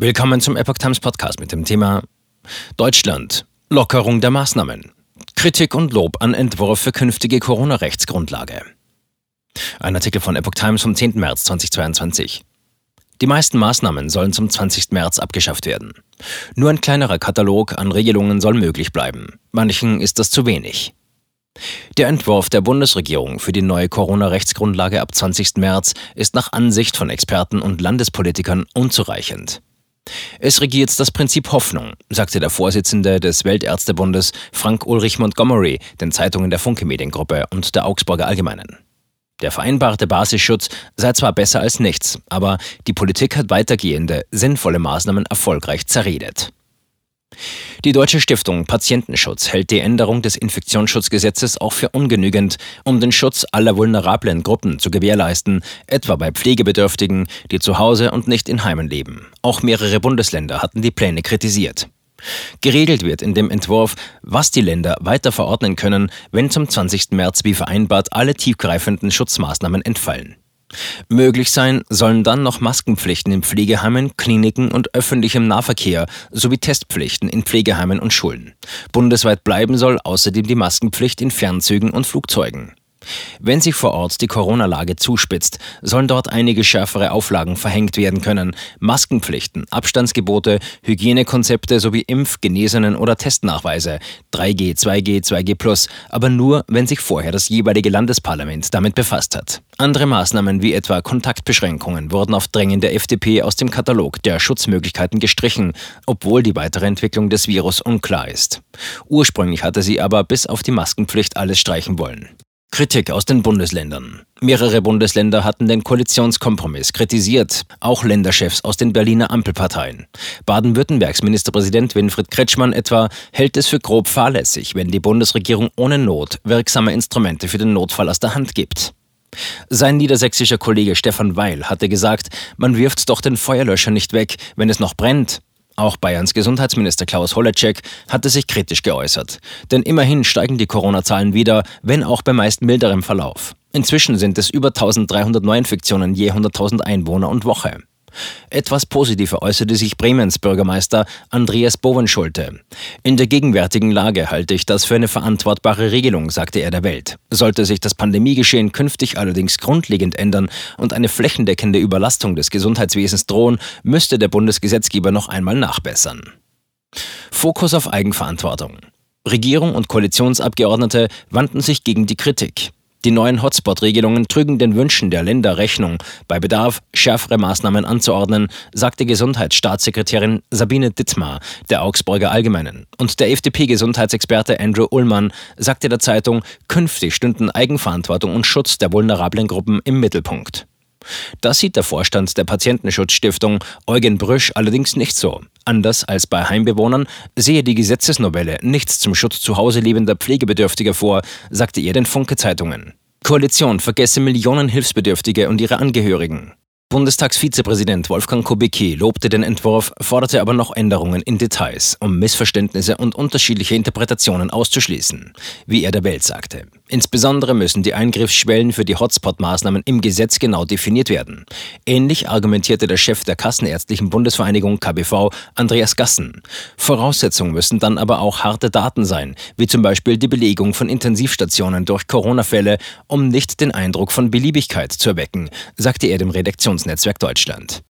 Willkommen zum Epoch Times Podcast mit dem Thema Deutschland. Lockerung der Maßnahmen. Kritik und Lob an Entwurf für künftige Corona-Rechtsgrundlage. Ein Artikel von Epoch Times vom 10. März 2022. Die meisten Maßnahmen sollen zum 20. März abgeschafft werden. Nur ein kleinerer Katalog an Regelungen soll möglich bleiben. Manchen ist das zu wenig. Der Entwurf der Bundesregierung für die neue Corona-Rechtsgrundlage ab 20. März ist nach Ansicht von Experten und Landespolitikern unzureichend. Es regiert das Prinzip Hoffnung, sagte der Vorsitzende des Weltärztebundes Frank Ulrich Montgomery den Zeitungen der Funke Mediengruppe und der Augsburger Allgemeinen. Der vereinbarte Basisschutz sei zwar besser als nichts, aber die Politik hat weitergehende, sinnvolle Maßnahmen erfolgreich zerredet. Die Deutsche Stiftung Patientenschutz hält die Änderung des Infektionsschutzgesetzes auch für ungenügend, um den Schutz aller vulnerablen Gruppen zu gewährleisten, etwa bei Pflegebedürftigen, die zu Hause und nicht in Heimen leben. Auch mehrere Bundesländer hatten die Pläne kritisiert. Geregelt wird in dem Entwurf, was die Länder weiter verordnen können, wenn zum 20. März wie vereinbart alle tiefgreifenden Schutzmaßnahmen entfallen. Möglich sein sollen dann noch Maskenpflichten in Pflegeheimen, Kliniken und öffentlichem Nahverkehr sowie Testpflichten in Pflegeheimen und Schulen. Bundesweit bleiben soll außerdem die Maskenpflicht in Fernzügen und Flugzeugen. Wenn sich vor Ort die Corona-Lage zuspitzt, sollen dort einige schärfere Auflagen verhängt werden können. Maskenpflichten, Abstandsgebote, Hygienekonzepte sowie Impf-, Genesenen- oder Testnachweise, 3G, 2G, 2G+, aber nur, wenn sich vorher das jeweilige Landesparlament damit befasst hat. Andere Maßnahmen wie etwa Kontaktbeschränkungen wurden auf Drängen der FDP aus dem Katalog der Schutzmöglichkeiten gestrichen, obwohl die weitere Entwicklung des Virus unklar ist. Ursprünglich hatte sie aber bis auf die Maskenpflicht alles streichen wollen. Kritik aus den Bundesländern. Mehrere Bundesländer hatten den Koalitionskompromiss kritisiert, auch Länderchefs aus den Berliner Ampelparteien. Baden-Württembergs Ministerpräsident Winfried Kretschmann etwa hält es für grob fahrlässig, wenn die Bundesregierung ohne Not wirksame Instrumente für den Notfall aus der Hand gibt. Sein niedersächsischer Kollege Stefan Weil hatte gesagt, man wirft doch den Feuerlöscher nicht weg, wenn es noch brennt. Auch Bayerns Gesundheitsminister Klaus Holleczek hatte sich kritisch geäußert. Denn immerhin steigen die Corona-Zahlen wieder, wenn auch bei meist milderem Verlauf. Inzwischen sind es über 1300 Neuinfektionen je 100.000 Einwohner und Woche. Etwas positiver äußerte sich Bremens Bürgermeister Andreas Bovenschulte. In der gegenwärtigen Lage halte ich das für eine verantwortbare Regelung, sagte er der Welt. Sollte sich das Pandemiegeschehen künftig allerdings grundlegend ändern und eine flächendeckende Überlastung des Gesundheitswesens drohen, müsste der Bundesgesetzgeber noch einmal nachbessern. Fokus auf Eigenverantwortung. Regierung und Koalitionsabgeordnete wandten sich gegen die Kritik. Die neuen Hotspot-Regelungen trügen den Wünschen der Länder Rechnung, bei Bedarf schärfere Maßnahmen anzuordnen, sagte Gesundheitsstaatssekretärin Sabine Dittmar der Augsburger Allgemeinen. Und der FDP-Gesundheitsexperte Andrew Ullmann sagte der Zeitung, künftig stünden Eigenverantwortung und Schutz der vulnerablen Gruppen im Mittelpunkt. Das sieht der Vorstand der Patientenschutzstiftung Eugen Brüsch allerdings nicht so. Anders als bei Heimbewohnern sehe die Gesetzesnovelle nichts zum Schutz zu Hause lebender Pflegebedürftiger vor, sagte er den Funke-Zeitungen. Koalition vergesse Millionen Hilfsbedürftige und ihre Angehörigen. Bundestagsvizepräsident Wolfgang Kubicki lobte den Entwurf, forderte aber noch Änderungen in Details, um Missverständnisse und unterschiedliche Interpretationen auszuschließen, wie er der Welt sagte. Insbesondere müssen die Eingriffsschwellen für die Hotspot-Maßnahmen im Gesetz genau definiert werden. Ähnlich argumentierte der Chef der Kassenärztlichen Bundesvereinigung KBV, Andreas Gassen. Voraussetzungen müssen dann aber auch harte Daten sein, wie zum Beispiel die Belegung von Intensivstationen durch Corona-Fälle, um nicht den Eindruck von Beliebigkeit zu erwecken, sagte er dem Redaktions Netzwerk Deutschland.